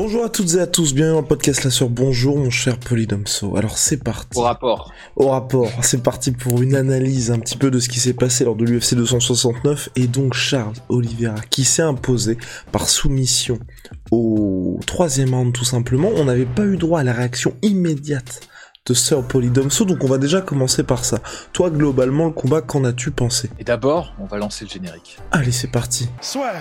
Bonjour à toutes et à tous, bienvenue dans le podcast La Sœur. Bonjour mon cher Polydomso. Alors c'est parti. Au rapport. Au rapport, c'est parti pour une analyse un petit peu de ce qui s'est passé lors de l'UFC 269 et donc Charles Oliveira qui s'est imposé par soumission au troisième round tout simplement. On n'avait pas eu droit à la réaction immédiate de Sir Polydomso, donc on va déjà commencer par ça. Toi globalement le combat, qu'en as-tu pensé? Et d'abord, on va lancer le générique. Allez c'est parti. Soit.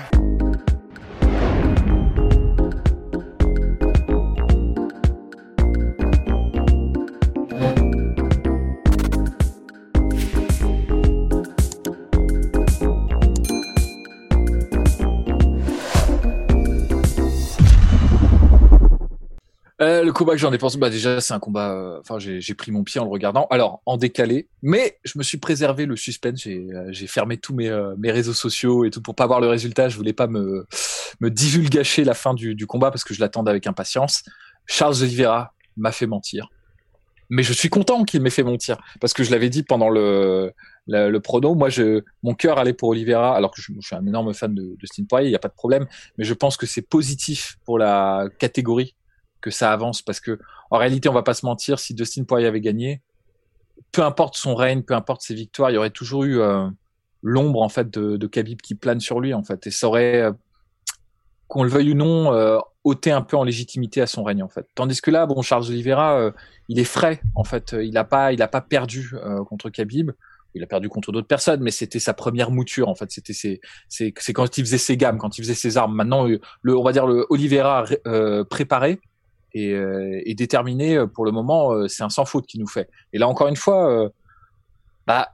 Le combat que j'en ai pensé, bah déjà c'est un combat. euh, Enfin, j'ai pris mon pied en le regardant. Alors en décalé, mais je me suis préservé le suspense. J'ai euh, fermé tous mes euh, mes réseaux sociaux et tout pour pas voir le résultat. Je voulais pas me me divulgacher la fin du, du combat parce que je l'attendais avec impatience. Charles Oliveira m'a fait mentir, mais je suis content qu'il m'ait fait mentir parce que je l'avais dit pendant le le, le prono. Moi, je mon cœur allait pour Oliveira alors que je, suis un énorme fan de, de Steen Poirier. Il y a pas de problème, mais je pense que c'est positif pour la catégorie que ça avance parce que en réalité on va pas se mentir si Dustin Poirier avait gagné peu importe son règne peu importe ses victoires il y aurait toujours eu euh, l'ombre en fait de, de Khabib qui plane sur lui en fait et ça aurait euh, qu'on le veuille ou non euh, ôté un peu en légitimité à son règne en fait tandis que là bon Charles Oliveira euh, il est frais en fait il a pas il a pas perdu contre Khabib il a perdu contre d'autres personnes, mais c'était sa première mouture en fait. C'était c'est quand il faisait ses gammes, quand il faisait ses armes. Maintenant, le on va dire le Oliveira préparé, et, euh, et déterminé euh, pour le moment, euh, c'est un sans faute qui nous fait. Et là encore une fois, bah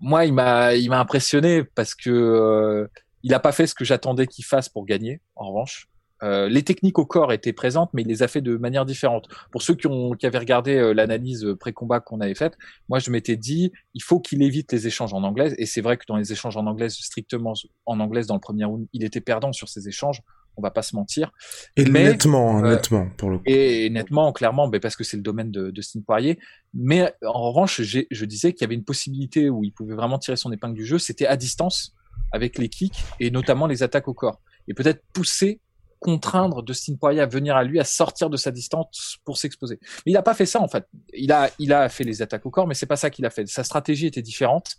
moi il m'a il m'a impressionné parce que il a pas fait ce que j'attendais qu'il fasse pour gagner. En revanche, les techniques au corps étaient présentes, mais il les a fait de manière différente. Pour ceux qui, ont, qui avaient regardé l'analyse pré-combat qu'on avait faite, moi je m'étais dit, il faut qu'il évite les échanges en anglais. Et c'est vrai que dans les échanges en anglais, strictement en anglais dans le premier round, il était perdant sur ces échanges. On va pas se mentir. Et Mais, nettement, euh, nettement pour le coup. Et nettement, clairement, ben parce que c'est le domaine de, de Steve Poirier. Mais en revanche, je disais qu'il y avait une possibilité où il pouvait vraiment tirer son épingle du jeu. C'était à distance avec les kicks et notamment les attaques au corps. Et peut-être pousser, contraindre Dustin Poirier à venir à lui, à sortir de sa distance pour s'exposer. Mais il n'a pas fait ça en fait. Il a, il a fait les attaques au corps, mais c'est pas ça qu'il a fait. Sa stratégie était différente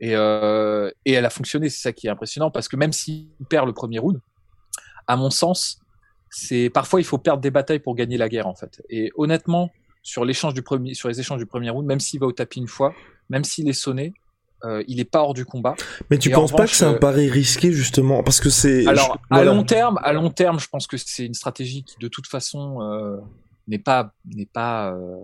et, euh, et elle a fonctionné. C'est ça qui est impressionnant parce que même s'il perd le premier round, à mon sens, c'est parfois il faut perdre des batailles pour gagner la guerre en fait. Et honnêtement, sur l'échange du premier, sur les échanges du premier round, même s'il va au tapis une fois, même s'il est sonné, euh, il est pas hors du combat. Mais tu et en penses pas que c'est un euh, pari risqué justement? Parce que c'est Alors je- à long terme, à long terme, je pense que c'est une stratégie qui de toute façon euh, n'est pas n'est pas, euh,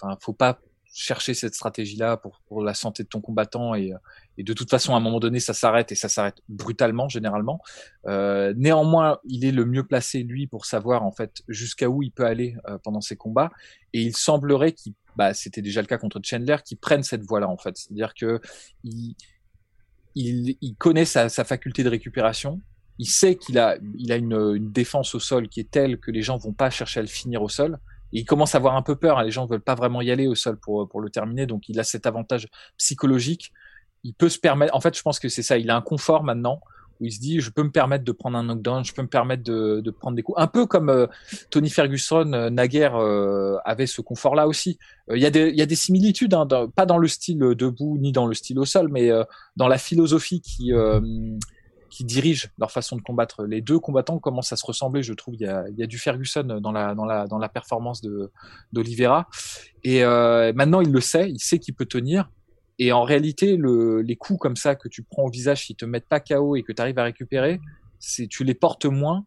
enfin faut pas chercher cette stratégie-là pour pour la santé de ton combattant et et de toute façon à un moment donné ça s'arrête et ça s'arrête brutalement généralement. Euh, néanmoins, il est le mieux placé lui pour savoir en fait jusqu'à où il peut aller euh, pendant ses combats et il semblerait qu'il bah c'était déjà le cas contre Chandler qui prenne cette voie-là en fait, c'est-à-dire que il connaît sa, faculté de récupération. Il sait qu'il a, il a une, une défense au sol qui est telle que les gens vont pas chercher à le finir au sol. Et il commence à avoir un peu peur. hein. Les gens ne veulent pas vraiment y aller au sol pour, pour le terminer. Donc, il a cet avantage psychologique. Il peut se permettre. En fait, je pense que c'est ça. Il a un confort maintenant où il se dit, je peux me permettre de prendre un knockdown, je peux me permettre de, prendre des coups. Un peu comme euh, Tony Ferguson, euh, naguère, euh, avait ce confort-là aussi. Euh, Il y, a des- similitudes, hein, pas dans le style debout ni dans le style au sol, mais dans la philosophie qui dirige leur façon de combattre. Les deux combattants commencent à se ressembler, je trouve. Il y a, du Ferguson dans la dans la dans la performance de d'Oliveira. Et maintenant, il le sait, il sait qu'il peut tenir. Et en réalité, le, les coups comme ça que tu prends au visage, qui te mettent pas KO et que tu arrives à récupérer, tu les portes moins.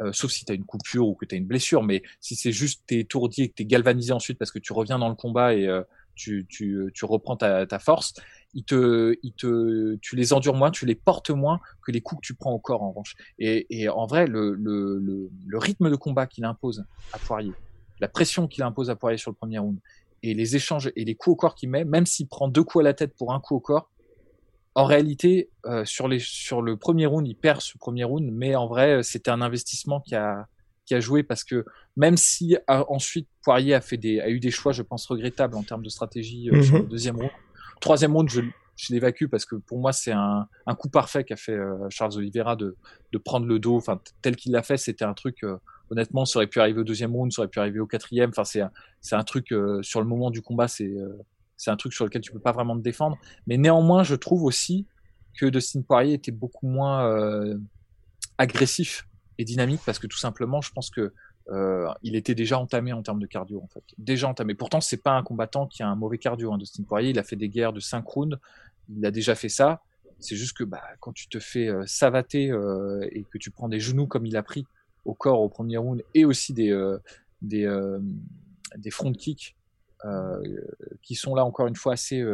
euh, sauf si tu as une coupure ou que tu as une blessure, mais si c'est juste t'es étourdi et que tu es galvanisé ensuite parce que tu reviens dans le combat et euh, tu, reprends ta, force, tu les endures moins, tu les portes moins que les coups que tu prends au corps en revanche. Et, en vrai, le rythme de combat qu'il impose à Poirier, la pression qu'il impose à Poirier sur le premier round, et les échanges et les coups au corps qu'il met, même s'il prend deux coups à la tête pour un coup au corps, en réalité, euh, sur, les, sur le premier round, il perd ce premier round, mais en vrai, c'était un investissement qui a, qui a joué parce que même si ensuite Poirier a fait des, a eu des choix, je pense regrettables en termes de stratégie euh, sur le mhm. deuxième round, troisième round, je, je l'évacue parce que pour moi c'est un, un, coup parfait qu'a fait euh, Charles Oliveira de, de prendre le dos, enfin tel qu'il l'a fait, c'était un truc honnêtement, ça aurait pu arriver au deuxième round, ça aurait pu arriver au quatrième. Enfin, c'est un truc euh, sur le moment du combat, c'est euh, c'est un truc sur lequel tu peux pas vraiment te défendre. Mais néanmoins, je trouve aussi que Dustin Poirier était beaucoup moins euh, agressif et dynamique parce que tout simplement, je pense que il était déjà entamé en termes de cardio en fait, déjà entamé. Pourtant, c'est pas un combattant qui a un mauvais cardio. Hein, Dustin Poirier, il a fait des guerres de 5 rounds, il a déjà fait ça. C'est juste que bah, quand tu te fais savater et que tu prends des genoux comme il a pris au corps au premier round et aussi des, euh, des, euh, des front kicks euh, qui sont là encore une fois assez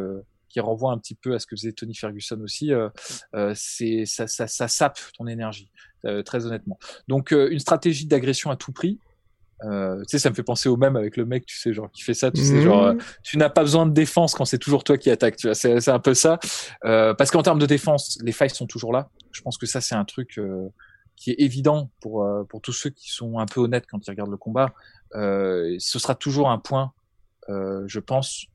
qui renvoient un petit peu à ce que faisait Tony Ferguson aussi, c'est ça, ça, ça, sape ton énergie, très honnêtement. Donc une stratégie d'agression à tout prix, tu sais, ça me fait penser au même avec le mec, tu sais, genre qui fait ça, tu sais, genre mmh. tu n'as pas besoin de défense quand c'est toujours toi qui attaque, tu vois, c'est un peu ça. Parce qu'en termes de défense, les failles sont toujours là. Je pense que ça c'est un truc qui est évident pour euh, pour tous ceux qui sont un peu honnêtes quand ils regardent le combat. Euh, ce sera toujours un point, euh, je pense,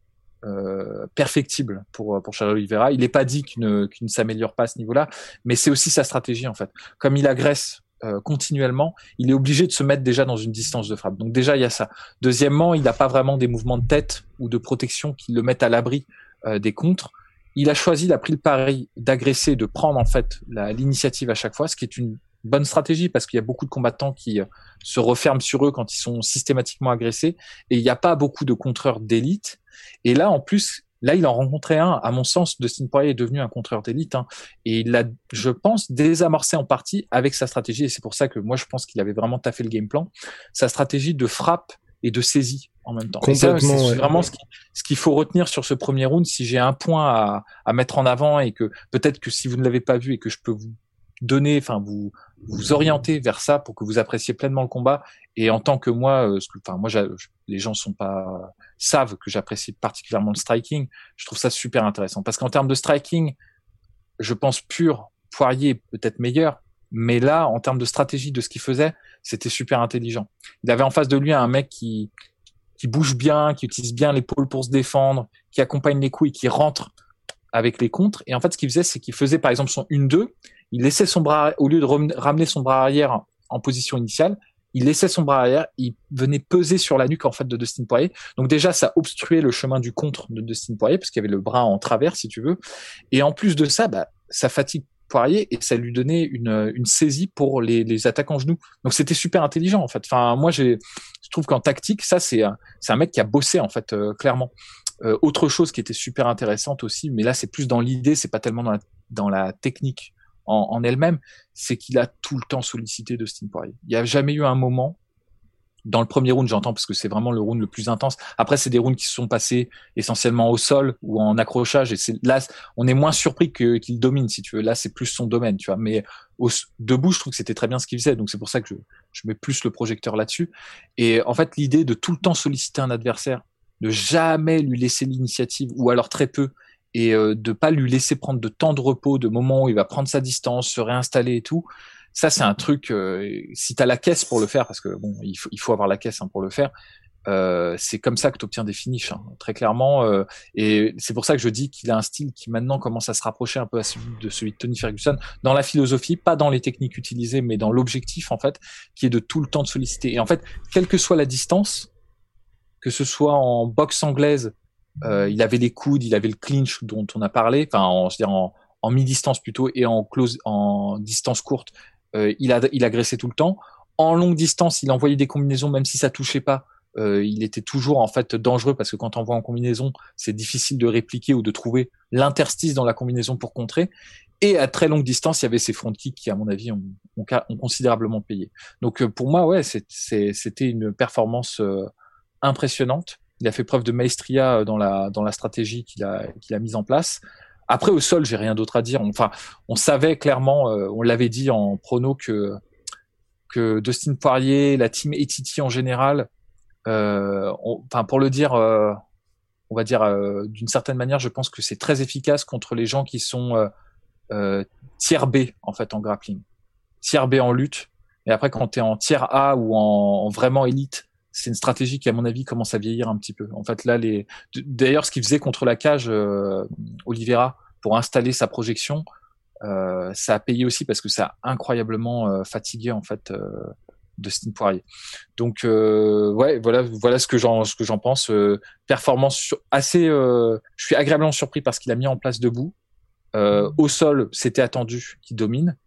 euh, perfectible pour pour Charles Oliveira. Il n'est pas dit qu'il ne, ne s'améliore pas à ce niveau-là, mais c'est aussi sa stratégie en fait. Comme il agresse euh, continuellement, il est obligé de se mettre déjà dans une distance de frappe. Donc déjà il y a ça. Deuxièmement, il n'a pas vraiment des mouvements de tête ou de protection qui le mettent à l'abri euh, des contres. Il a choisi, il a pris le pari d'agresser, de prendre en fait l'initiative à chaque fois, ce qui est une bonne stratégie parce qu'il y a beaucoup de combattants qui euh, se referment sur eux quand ils sont systématiquement agressés et il n'y a pas beaucoup de contreurs d'élite. Et là, en plus, là, il en rencontrait un. À mon sens, Dustin Poirier est devenu un contreur d'élite hein, et il l'a, je pense, désamorcé en partie avec sa stratégie. Et c'est pour ça que moi, je pense qu'il avait vraiment taffé le game plan. Sa stratégie de frappe et de saisie en même temps. c'est vraiment ce, ce qu'il faut retenir sur ce premier round. Si j'ai un point à, à mettre en avant et que peut-être que si vous ne l'avez pas vu et que je peux vous donner, enfin vous vous orienter vers ça pour que vous appréciez pleinement le combat. Et en tant que moi, euh, enfin moi, les gens sont pas savent que j'apprécie particulièrement le striking. Je trouve ça super intéressant parce qu'en termes de striking, je pense pur Poirier peut-être meilleur, mais là, en termes de stratégie de ce qu'il faisait, c'était super intelligent. Il avait en face de lui un mec qui qui bouge bien, qui utilise bien l'épaule pour se défendre, qui accompagne les coups et qui rentre avec les contres. Et en fait, ce qu'il faisait, c'est qu'il faisait par exemple son 1-2 il laissait son bras, au lieu de ramener son bras arrière en position initiale, il laissait son bras arrière, il venait peser sur la nuque en fait de Dustin Poirier. Donc déjà, ça obstruait le chemin du contre de Dustin Poirier parce qu'il y avait le bras en travers, si tu veux. Et en plus de ça, bah, ça fatigue Poirier et ça lui donnait une, une saisie pour les, les attaques en genoux. Donc c'était super intelligent en fait. Enfin, moi, j'ai, je trouve qu'en tactique, ça c'est c'est un mec qui a bossé en fait euh, clairement. Euh, autre chose qui était super intéressante aussi, mais là c'est plus dans l'idée, c'est pas tellement dans dans la technique en, elle-même, c'est qu'il a tout le temps sollicité Dustin Poirier. Il n'y a jamais eu un moment dans le premier round, j'entends parce que c'est vraiment le round le plus intense. Après, c'est des rounds qui se sont passés essentiellement au sol ou en accrochage, et là, on est moins surpris qu'il domine, si tu veux. Là, c'est plus son domaine, tu vois. Mais au, debout, je trouve que c'était très bien ce qu'il faisait, donc c'est pour ça que je, je mets plus le projecteur là-dessus. Et en fait, l'idée de tout le temps solliciter un adversaire, de jamais lui laisser l'initiative ou alors très peu, et euh, de pas lui laisser prendre de temps de repos, de moments où il va prendre sa distance, se réinstaller et tout. Ça, c'est un truc. Euh, si tu as la caisse pour le faire, parce que bon, il faut, il faut avoir la caisse hein, pour le faire. Euh, c'est comme ça que tu obtiens des finishes, hein, très clairement. Euh, et c'est pour ça que je dis qu'il a un style qui maintenant commence à se rapprocher un peu à de celui de Tony Ferguson dans la philosophie, pas dans les techniques utilisées, mais dans l'objectif en fait, qui est de tout le temps de solliciter. Et en fait, quelle que soit la distance, que ce soit en boxe anglaise euh, il avait les coudes, il avait le clinch dont on a parlé, enfin en, en, en mi-distance plutôt et en close, en distance courte, euh, il a il agressait tout le temps. En longue distance, il envoyait des combinaisons même si ça touchait pas. Euh, il était toujours en fait dangereux parce que quand on voit en combinaison, c'est difficile de répliquer ou de trouver l'interstice dans la combinaison pour contrer. Et à très longue distance, il y avait ces front kicks qui, à mon avis, ont, ont, considérablement payé. Donc pour moi, ouais, c'était une performance impressionnante il a fait preuve de maestria euh, dans la, dans la stratégie qu'il a, qu'il a mise en place. après au sol, j'ai rien d'autre à dire. Enfin, on savait clairement, on l'avait dit en prono que que Dustin Poirier, la team Etiti en général, enfin pour le dire on va dire d'une certaine manière, je pense que c'est très efficace contre les gens qui sont euh, tiers B en fait en grappling, tiers B en lutte. Et après, quand tu en tiers A ou en, vraiment élite, c'est une stratégie qui, à mon avis, commence à vieillir un petit peu. En fait, là, les d'ailleurs, ce qu'il faisait contre la cage, euh, Oliveira, pour installer sa projection, euh, ça a payé aussi parce que ça a incroyablement euh, fatigué en fait euh, Dustin Poirier. Donc euh, ouais, voilà, voilà ce que j'en ce que j'en pense. performance assez, je suis agréablement surpris parce qu'il a mis en place debout. Au sol, c'était attendu qu'il domine.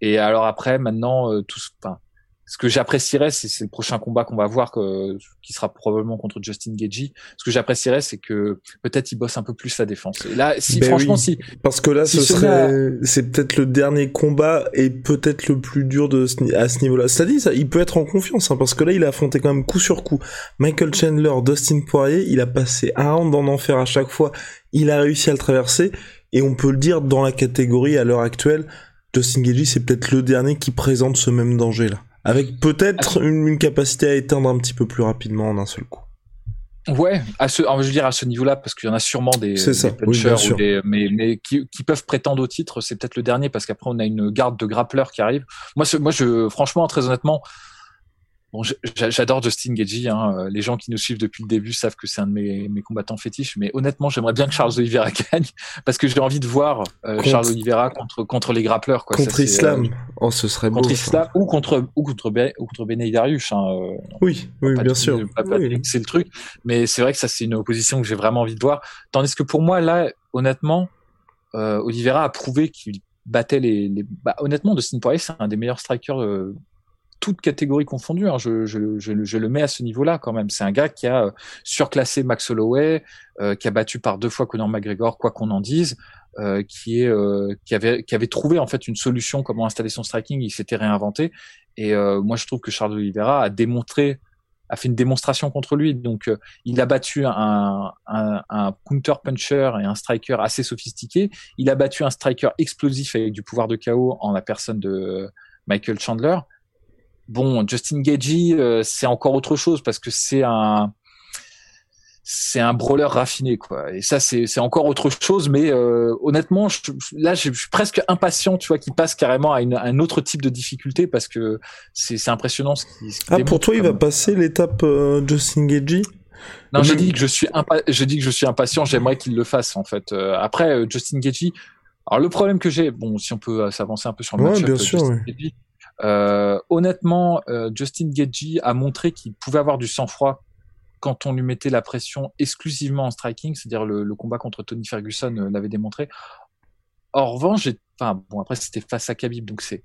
Et alors après, maintenant, tout, enfin, ce que j'apprécierais, c'est le prochain combat qu'on va voir, que, qui sera probablement contre Justin Gagey. Ce que j'apprécierais, c'est que peut-être il bosse un peu plus sa défense. Et là, si ben franchement, oui, si parce que là, ce serait, c'est peut-être le dernier combat et peut-être le plus dur de ce, à ce niveau-là. C'est-à-dire, ça, il peut être en confiance, hein, parce que là, il a affronté quand même coup sur coup Michael Chandler, Dustin Poirier. Il a passé un round en enfer à chaque fois. Il a réussi à le traverser. Et on peut le dire dans la catégorie à l'heure actuelle, Justin Gagey c'est peut-être le dernier qui présente ce même danger-là. Avec peut-être une, capacité à éteindre un petit peu plus rapidement en un seul coup. Ouais, à ce, je veux dire à ce niveau-là, parce qu'il y en a sûrement des, ça, punchers ou des, mais, mais qui, qui, peuvent prétendre au titre. C'est peut-être le dernier parce qu'après on a une garde de grappleurs qui arrive. Moi, moi, je, franchement, très honnêtement, Bon, j'adore Justin Gagey. Hein. Les gens qui nous suivent depuis le début savent que c'est un de mes, mes, combattants fétiches. Mais honnêtement, j'aimerais bien que Charles Oliveira gagne parce que j'ai envie de voir euh, Charles Oliveira contre contre les grappleurs. Quoi. Contre Islam. Euh, oh, ce serait contre beau, Islam ou contre ou contre ou contre Darius. Hein. Euh, oui, oui, bien sûr. Oui. C'est le truc. Mais c'est vrai que ça, c'est une opposition que j'ai vraiment envie de voir. Tandis que pour moi, là, honnêtement, euh, Oliveira a prouvé qu'il battait les, les... Bah, honnêtement Dustin Poirier c'est un des meilleurs strikers euh, toute catégorie confondue. Hein. Je, le mets à ce niveau-là quand même. C'est un gars qui a euh, surclassé Max Holloway, euh, qui a battu par deux fois Conor McGregor, quoi qu'on en dise, euh, qui avait trouvé en fait une solution comment installer son striking. Il s'était réinventé. Et moi, je trouve que Charles Oliveira a démontré a fait une démonstration contre lui. Donc, il a battu un, un, un, counter puncher et un striker assez sophistiqué. Il a battu un striker explosif avec du pouvoir de chaos en la personne de Michael Chandler. Bon, Justin Gagey, euh, c'est encore autre chose parce que c'est un c'est un brawler raffiné quoi et ça c'est c'est encore autre chose mais euh, honnêtement je, là je suis presque impatient tu vois qu'il passe carrément à, une, un autre type de difficulté parce que c'est c'est impressionnant ce qui, ah pour toi il va passer l'étape euh, Justin Gagey? Non, je dis que je suis je dis que je suis impatient. J'aimerais qu'il le fasse en fait. après, Justin Gagey. Alors le problème que j'ai, bon, si on peut s'avancer un peu sur le ouais, bien sûr, oui. Euh, honnêtement, euh, Justin Gagey a montré qu'il pouvait avoir du sang-froid quand on lui mettait la pression exclusivement en striking, c'est-à-dire le, combat contre Tony Ferguson euh, l'avait démontré. En revanche, enfin bon après c'était face à Khabib, donc c'est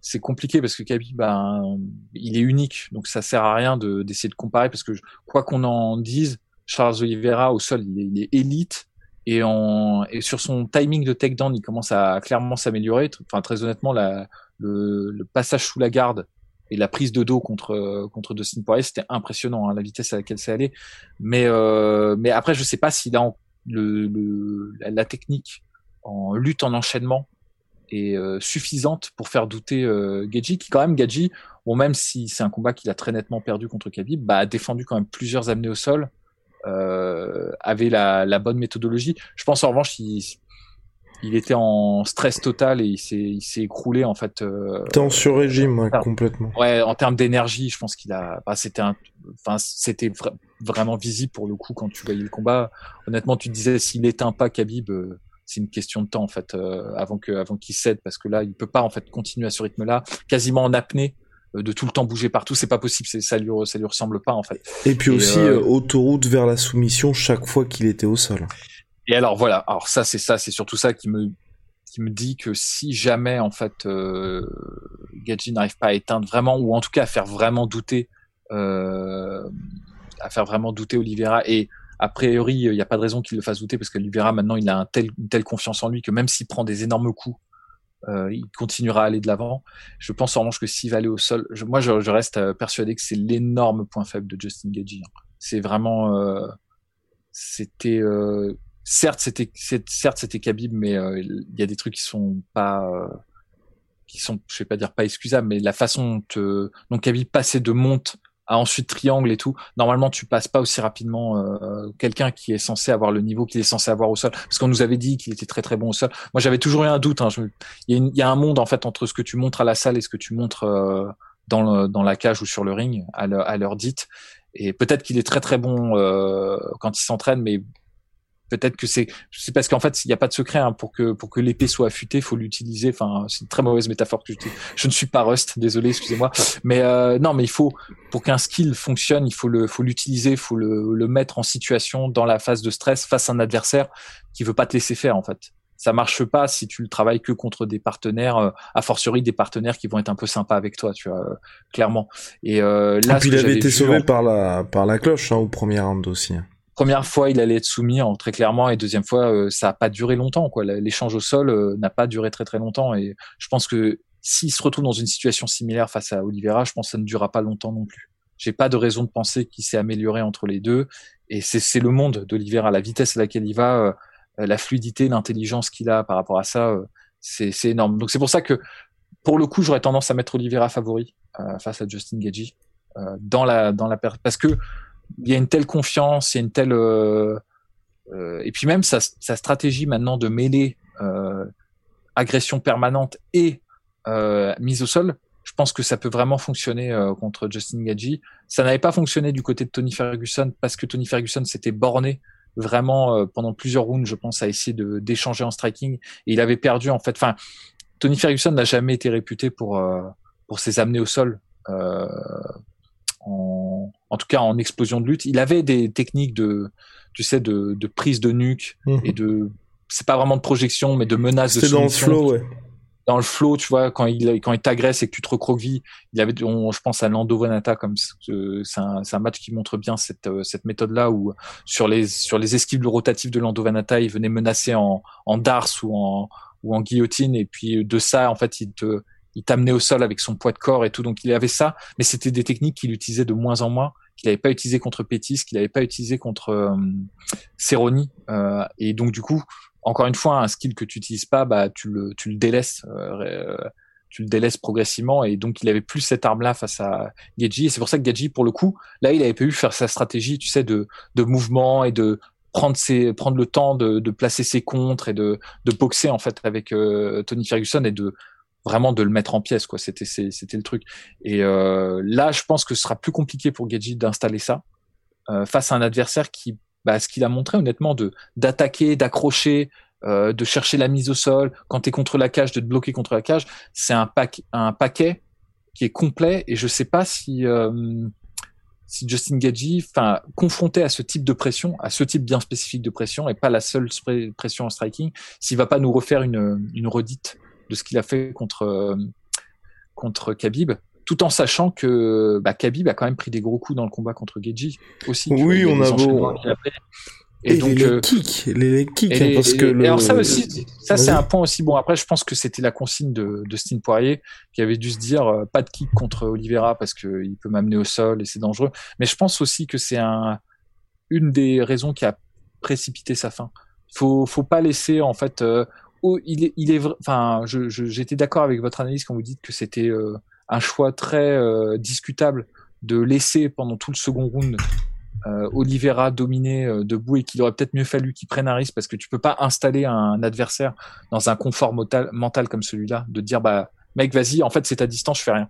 C'est compliqué parce que Kaby ben, il est unique, donc ça sert à rien de d'essayer de comparer parce que quoi qu'on en dise, Charles Oliveira au sol, il est, il est élite et, en, et sur son timing de takedown, il commence à clairement s'améliorer. Enfin, très honnêtement, la, le, le passage sous la garde et la prise de dos contre contre Dustin Poirier, c'était impressionnant, hein, la vitesse à laquelle ça allait. Mais euh, mais après, je sais pas s'il a le, le, la technique en lutte en enchaînement est euh, suffisante pour faire douter euh, qui quand même Gaji, bon même si c'est un combat qu'il a très nettement perdu contre Khabib, bah, a défendu quand même plusieurs amenés au sol, euh, avait la, la bonne méthodologie. Je pense en revanche il, il était en stress total et il s'est il s'est écroulé en fait. Euh, T'es en sur-régime ouais, complètement. Ouais, en termes d'énergie, je pense qu'il a, bah, c'était un, enfin c'était vraiment visible pour le coup quand tu voyais le combat. Honnêtement, tu te disais s'il éteint pas Khabib, euh, c'est une question de temps en fait euh, avant que avant qu'il cède parce que là il peut pas en fait continuer à ce rythme-là, quasiment en apnée. de tout le temps bouger partout, c'est pas possible, c'est ça lui ça lui ressemble pas en fait. Et puis aussi autoroute vers la soumission chaque fois qu'il était au sol. Et alors voilà, alors ça c'est ça, c'est surtout ça qui me qui me dit que si jamais en fait euh, Gadji n'arrive pas à éteindre vraiment ou en tout cas à faire vraiment douter euh, à faire vraiment douter Oliveira et a priori il n'y a pas de raison qu'il le fasse douter parce qu'Oliveira maintenant il a un tel, une telle confiance en lui que même s'il prend des énormes coups euh, il continuera à aller de l'avant. Je pense en revanche que s'il va aller au sol, moi je, je, reste euh, persuadé que c'est l'énorme point faible de Justin Gagey. C'est vraiment, euh, c'était euh, certes c'était certes c'était Khabib mais euh, il y a des trucs qui sont pas euh, qui sont je vais pas dire pas excusables mais la façon dont, donc Khabib passait de monte ensuite triangle et tout normalement tu passes pas aussi rapidement euh, quelqu'un qui est censé avoir le niveau qu'il est censé avoir au sol. Parce qu'on nous avait dit qu'il était très très bon au sol. Moi j'avais toujours eu un doute hein, il, y a un monde en fait entre ce que tu montres à la salle et ce que tu montres dans, le, dans la cage ou sur le ring à l'heure dite. Et peut-être qu'il est très très bon quand il s'entraîne mais peut-être que c'est c'est parce qu'en fait il n'y a pas de secret hein, pour que pour que l'épée soit affûtée faut l'utiliser enfin c'est une très mauvaise métaphore que je ne suis pas Rust désolé excusez-moi mais euh, non mais il faut pour qu'un skill fonctionne il faut le faut l'utiliser faut le, le mettre en situation dans la phase de stress face à un adversaire qui veut pas te laisser faire en fait ça marche pas si tu le travailles que contre des partenaires, euh, a fortiori des partenaires qui vont être un peu sympas avec toi, tu vois, euh, clairement. Et euh, là, Et puis il avait été sauvé par la par la cloche hein, au premier round aussi. Première fois, il allait être soumis en, très clairement, et deuxième fois, euh, ça n'a pas duré longtemps. Quoi. L'échange au sol euh, n'a pas duré très très longtemps, et je pense que s'il se retrouve dans une situation similaire face à Oliveira, je pense que ça ne durera pas longtemps non plus. J'ai pas de raison de penser qu'il s'est amélioré entre les deux, et c'est le monde d'Oliveira, la vitesse à laquelle il va, euh, la fluidité, l'intelligence qu'il a par rapport à ça, c'est énorme. Donc c'est pour ça que, pour le coup, j'aurais tendance à mettre Oliveira favori face à Justin Gagey dans la dans la parce que il y a une telle confiance, il y a une telle euh, euh, et puis même sa, sa, stratégie maintenant de mêler euh, agression permanente et euh, mise au sol, je pense que ça peut vraiment fonctionner euh, contre Justin Gagey. Ça n'avait pas fonctionné du côté de Tony Ferguson parce que Tony Ferguson s'était borné vraiment pendant plusieurs rounds, je pense, à essayer de d'échanger en striking et il avait perdu en fait. Enfin, Tony Ferguson n'a jamais été réputé pour pour ses amener au sol. En, tout cas en explosion de lutte. Il avait des techniques de, tu sais, de, de prise de nuque mhm. et de, c'est pas vraiment de projection, mais de menace de dans le flow, ouais. Dans le flow, tu vois, quand il quand il t'agresse et que tu te recroquevilles, il avait, je pense à Lando Vanata comme c'est un, un match qui montre bien cette euh, cette méthode là où sur les sur les esquives rotatives de Lando Vanata, il venait menacer en en dars ou en ou en guillotine et puis de ça en fait il te il t'amenait au sol avec son poids de corps et tout. Donc il avait ça, mais c'était des techniques qu'il utilisait de moins en moins, qu'il n'avait pas utilisé contre Pétis, qu'il n'avait pas utilisé contre euh, Cerrone. Euh, et donc du coup, encore une fois, un skill que tu utilises pas, bah tu le tu le délaisses. Euh, tu le délaisses progressivement et donc il avait plus cette arme là face à Gadji et c'est pour ça que Gadji pour le coup là il avait pu faire sa stratégie tu sais de de mouvement et de prendre ses prendre le temps de, de placer ses contres et de de boxer en fait avec euh, Tony Ferguson et de vraiment de le mettre en pièces quoi. C'était c'était le truc. Et euh, là je pense que ce sera plus compliqué pour Gadji d'installer ça euh, face à un adversaire qui bah, ce qu'il a montré honnêtement de d'attaquer d'accrocher euh, de chercher la mise au sol. Quand tu es contre la cage de te bloquer contre la cage c'est un pack un paquet qui est complet. Et je sais pas si euh, si Justin Gadji, enfin, confronté à ce type de pression, à ce type bien spécifique de pression, et pas la seule pression en striking, s'il va pas nous refaire une, une redite de ce qu'il a fait contre euh, contre Khabib tout en sachant que bah, Khabib a quand même pris des gros coups dans le combat contre Geji aussi. Oui, on a beau. Et, donc, les euh, kicks, les kicks, hein, parce que le... alors ça aussi, ça c'est un point aussi. Bon, après, je pense que c'était la consigne de, de Stine Poirier qui avait dû se dire euh, pas de kick contre Oliveira parce que il peut m'amener au sol et c'est dangereux. Mais je pense aussi que c'est un une des raisons qui a précipité sa fin. Faut faut pas laisser en fait il est, il enfin, j'étais d'accord avec votre analyse quand vous dites que c'était euh, un choix très euh, discutable de laisser pendant tout le second round euh, Oliveira dominer euh, debout et qu'il aurait peut-être mieux fallu qu'il prenne un risque parce que tu peux pas installer un adversaire dans un confort mental, mental comme celui-là, de dire bah mec vas-y, en fait c'est à distance, je fais rien.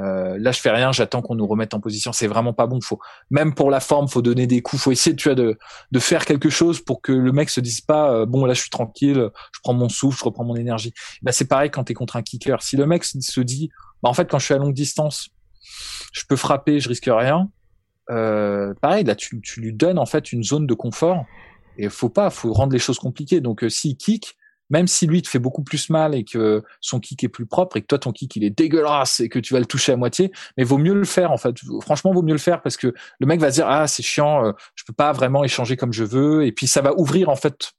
Euh, là, je fais rien, j'attends qu'on nous remette en position. C'est vraiment pas bon. Faut même pour la forme, faut donner des coups. Faut essayer, tu vois, de de faire quelque chose pour que le mec se dise pas euh, bon là, je suis tranquille, je prends mon souffle, je reprends mon énergie. Bah c'est pareil quand t'es contre un kicker. Si le mec se dit bah en fait quand je suis à longue distance, je peux frapper, je risque rien. Euh, pareil, là, tu, tu, lui donnes en fait une zone de confort. Et faut pas, faut rendre les choses compliquées. Donc, euh, s'il kick, même si lui te fait beaucoup plus mal et que son kick est plus propre et que toi ton kick il est dégueulasse et que tu vas le toucher à moitié, mais vaut mieux le faire en fait. Franchement, vaut mieux le faire parce que le mec va se dire ah c'est chiant, euh, je peux pas vraiment échanger comme je veux et puis ça va ouvrir en fait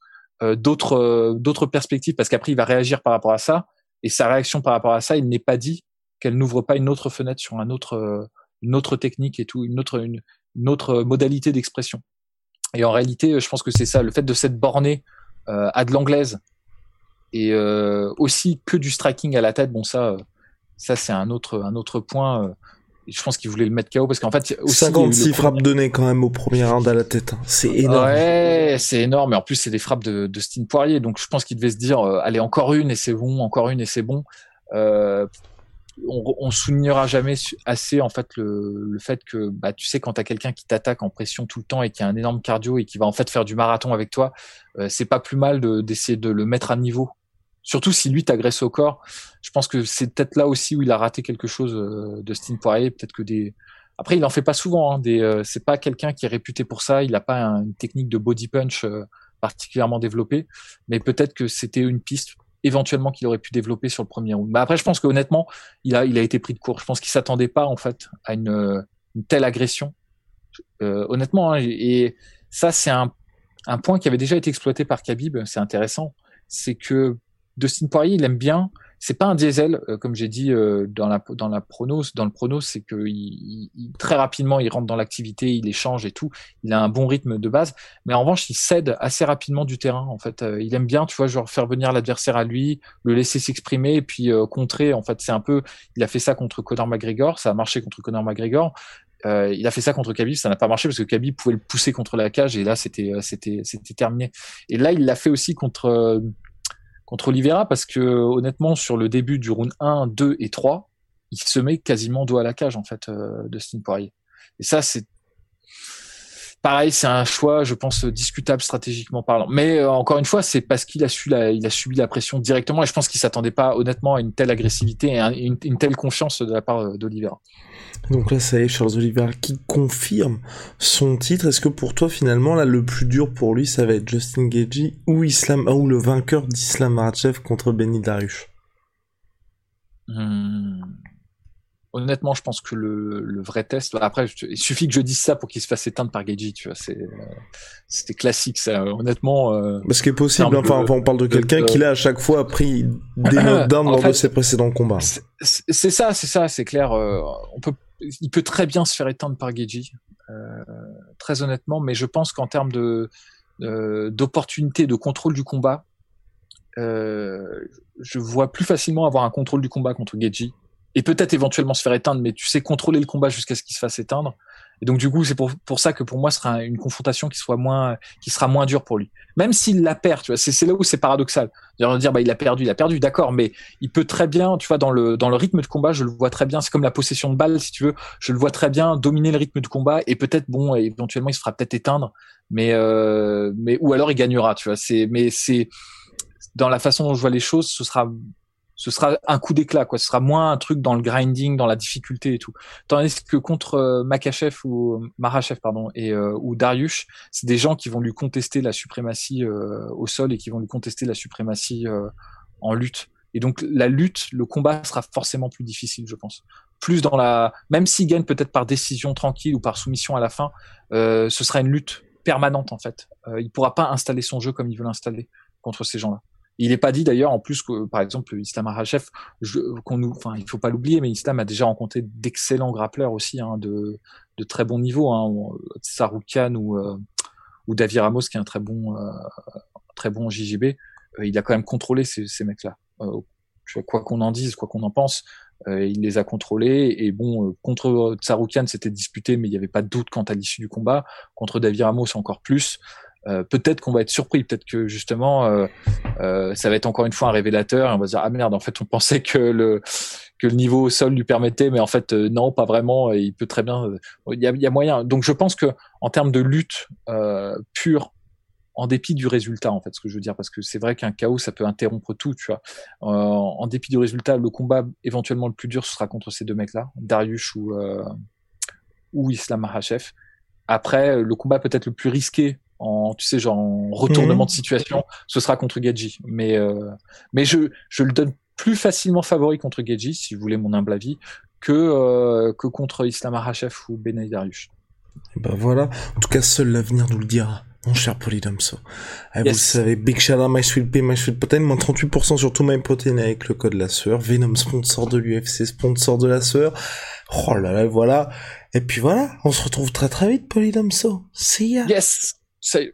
euh, d'autres euh, d'autres perspectives parce qu'après il va réagir par rapport à ça et sa réaction par rapport à ça, il n'est pas dit qu'elle n'ouvre pas une autre fenêtre sur un autre une autre technique et tout, une autre une, autre modalité d'expression. Et en réalité, je pense que c'est ça, le fait de s'être borné à de l'anglaise et euh, aussi que du striking à la tête. Bon, ça, euh, ça c'est un autre, un autre point. Euh, je pense qu'il voulait le mettre KO parce qu'en fait, aussi, 56 frappes données quand même au premier round à la tête. Hein. C'est énorme. Ouais, c'est énorme. Et en plus, c'est des frappes de, de Stine Poirier. Donc, je pense qu'il devait se dire, allez, encore une et c'est bon, encore une et c'est bon. Euh, on, on soulignera jamais assez en fait le, le fait que bah tu sais quand t'as quelqu'un qui t'attaque en pression tout le temps et qui a un énorme cardio et qui va en fait faire du marathon avec toi, c'est pas plus mal d'essayer de le mettre à niveau Surtout si lui t'agresse au corps. Je pense que c'est peut-être là aussi où il a raté quelque chose euh, de Steve Poirier. Peut-être que des. Après, il en fait pas souvent. Hein, euh, c'est pas quelqu'un qui est réputé pour ça. Il n'a pas une technique de body punch euh, particulièrement développée. Mais peut-être que c'était une piste éventuellement qu'il aurait pu développer sur le premier round. Mais après, je pense qu'honnêtement, il a, il a été pris de court. Je pense qu'il s'attendait pas en fait à une, une telle agression. honnêtement, hein, et ça, c'est un, un point qui avait déjà été exploité par Khabib. C'est intéressant. C'est que Dustin Poirier, il aime bien. C'est pas un diesel, euh, comme j'ai dit euh, dans la dans la pronos. Dans le pronos, c'est que il, très rapidement, il rentre dans l'activité, il échange et tout. Il a un bon rythme de base, mais en revanche, il cède assez rapidement du terrain. En fait, euh, il aime bien, tu vois, genre faire venir l'adversaire à lui, le laisser s'exprimer et puis contrer. En fait, c'est un peu. Il a fait ça contre Conor McGregor, ça a marché contre Conor McGregor. Il a fait ça contre Khabib, ça n'a pas marché parce que Khabib pouvait le pousser contre la cage et là c'était c'était c'était terminé. Et là il l'a fait aussi contre contre Oliveira parce que honnêtement sur le début du round 1, 2 et 3, il se met quasiment dos à la cage en fait euh, de Steve Poirier. Et ça c'est pareil, c'est un choix, je pense, discutable stratégiquement parlant. Mais euh, encore une fois, c'est parce qu'il a su il a subi la pression directement et je pense qu'il s'attendait pas honnêtement à une telle agressivité et une, une, telle confiance de la part euh, d'Oliveira. Donc là, ça y est, Charles Oliveira qui confirme son titre. Est-ce que pour toi, finalement, là, le plus dur pour lui, ça va être Justin Gagey ou Islam, ou le vainqueur d'Islam Makhachev contre Benny Dariush? Hmm. Honnêtement, je pense que le, le vrai test. Après, il suffit que je dise ça pour qu'il se fasse éteindre par Gagey, tu vois. C'est, c'était classique, ça. Honnêtement. Euh, ce qui est possible. Enfin, on parle de quelqu'un qui a à chaque fois pris des notes d'un lors de ses précédents combats. C'est ça, c'est ça, c'est clair. Euh, on peut il peut très bien se faire éteindre par Geji, euh, très honnêtement, mais je pense qu'en termes de d'opportunité de contrôle du combat, je vois plus facilement avoir un contrôle du combat contre Geji et peut-être éventuellement se faire éteindre, mais tu sais contrôler le combat jusqu'à ce qu'il se fasse éteindre. Et donc du coup, c'est pour, pour ça que pour moi, ce sera une confrontation qui soit moins, qui sera moins dure pour lui. Même s'il la perd, tu vois, c'est là où c'est paradoxal. De dire, bah il a perdu, il a perdu, d'accord, mais il peut très bien, tu vois, dans le dans le rythme de combat, je le vois très bien. C'est comme la possession de balle, si tu veux, je le vois très bien dominer le rythme de combat et peut-être bon, éventuellement, il se fera peut-être éteindre, mais euh, mais ou alors il gagnera, tu vois. C'est mais c'est dans la façon dont je vois les choses, ce sera ce sera un coup d'éclat, quoi. Ce sera moins un truc dans le grinding, dans la difficulté et tout. Tandis que contre euh, Makachev ou Marachev, pardon, et euh, ou Darius, c'est des gens qui vont lui contester la suprématie euh, au sol et qui vont lui contester la suprématie euh, en lutte. Et donc la lutte, le combat sera forcément plus difficile, je pense. Plus dans la, même s'il gagne peut-être par décision tranquille ou par soumission à la fin, ce sera une lutte permanente en fait. il pourra pas installer son jeu comme il veut l'installer contre ces gens-là. Il n'est pas dit d'ailleurs en plus que par exemple Islam Makhachev, qu'on nous, enfin il faut pas l'oublier, mais Islam a déjà rencontré d'excellents grappleurs aussi, hein, de, de très bon niveau, hein, ou euh, ou David Ramos qui est un très bon euh, très bon JJB. Euh, il a quand même contrôlé ces, ces mecs-là. Euh, quoi qu'on en dise, quoi qu'on en pense, il les a contrôlés. Et bon, contre Saroukan c'était disputé, mais il n'y avait pas de doute quant à l'issue du combat. Contre David Ramos encore plus. Euh, peut-être qu'on va être surpris, peut-être que justement euh, euh, ça va être encore une fois un révélateur et on va se dire ah merde en fait on pensait que le que le niveau au sol lui permettait mais en fait non pas vraiment il peut très bien il y a, y a, moyen donc je pense que en termes de lutte pure en dépit du résultat, en fait, ce que je veux dire, parce que c'est vrai qu'un chaos, ça peut interrompre tout, tu vois. Euh, en dépit du résultat, le combat éventuellement le plus dur, ce sera contre ces deux mecs-là, Darius ou, euh, ou Islam Makhachev. Après, le combat peut-être le plus risqué en tu sais genre en retournement Mhm. de situation, ce sera contre Gadji. Mais euh, mais je je le donne plus facilement favori contre Gadji, si vous voulez mon humble avis, que euh, que contre Islam Makhachev ou Benay Dariush. Et bah voilà, en tout cas seul l'avenir nous le dira, mon cher Polydomso. Eh, Vous le savez, Big Shout out My Sweet Pea, My Sweet Protein, moins 38% sur tout My Protein avec le code la sueur, Venom sponsor de l'UFC, sponsor de la sueur. Oh là là, voilà. Et puis voilà, on se retrouve très très vite Polydomso. See ya. Yes. C'est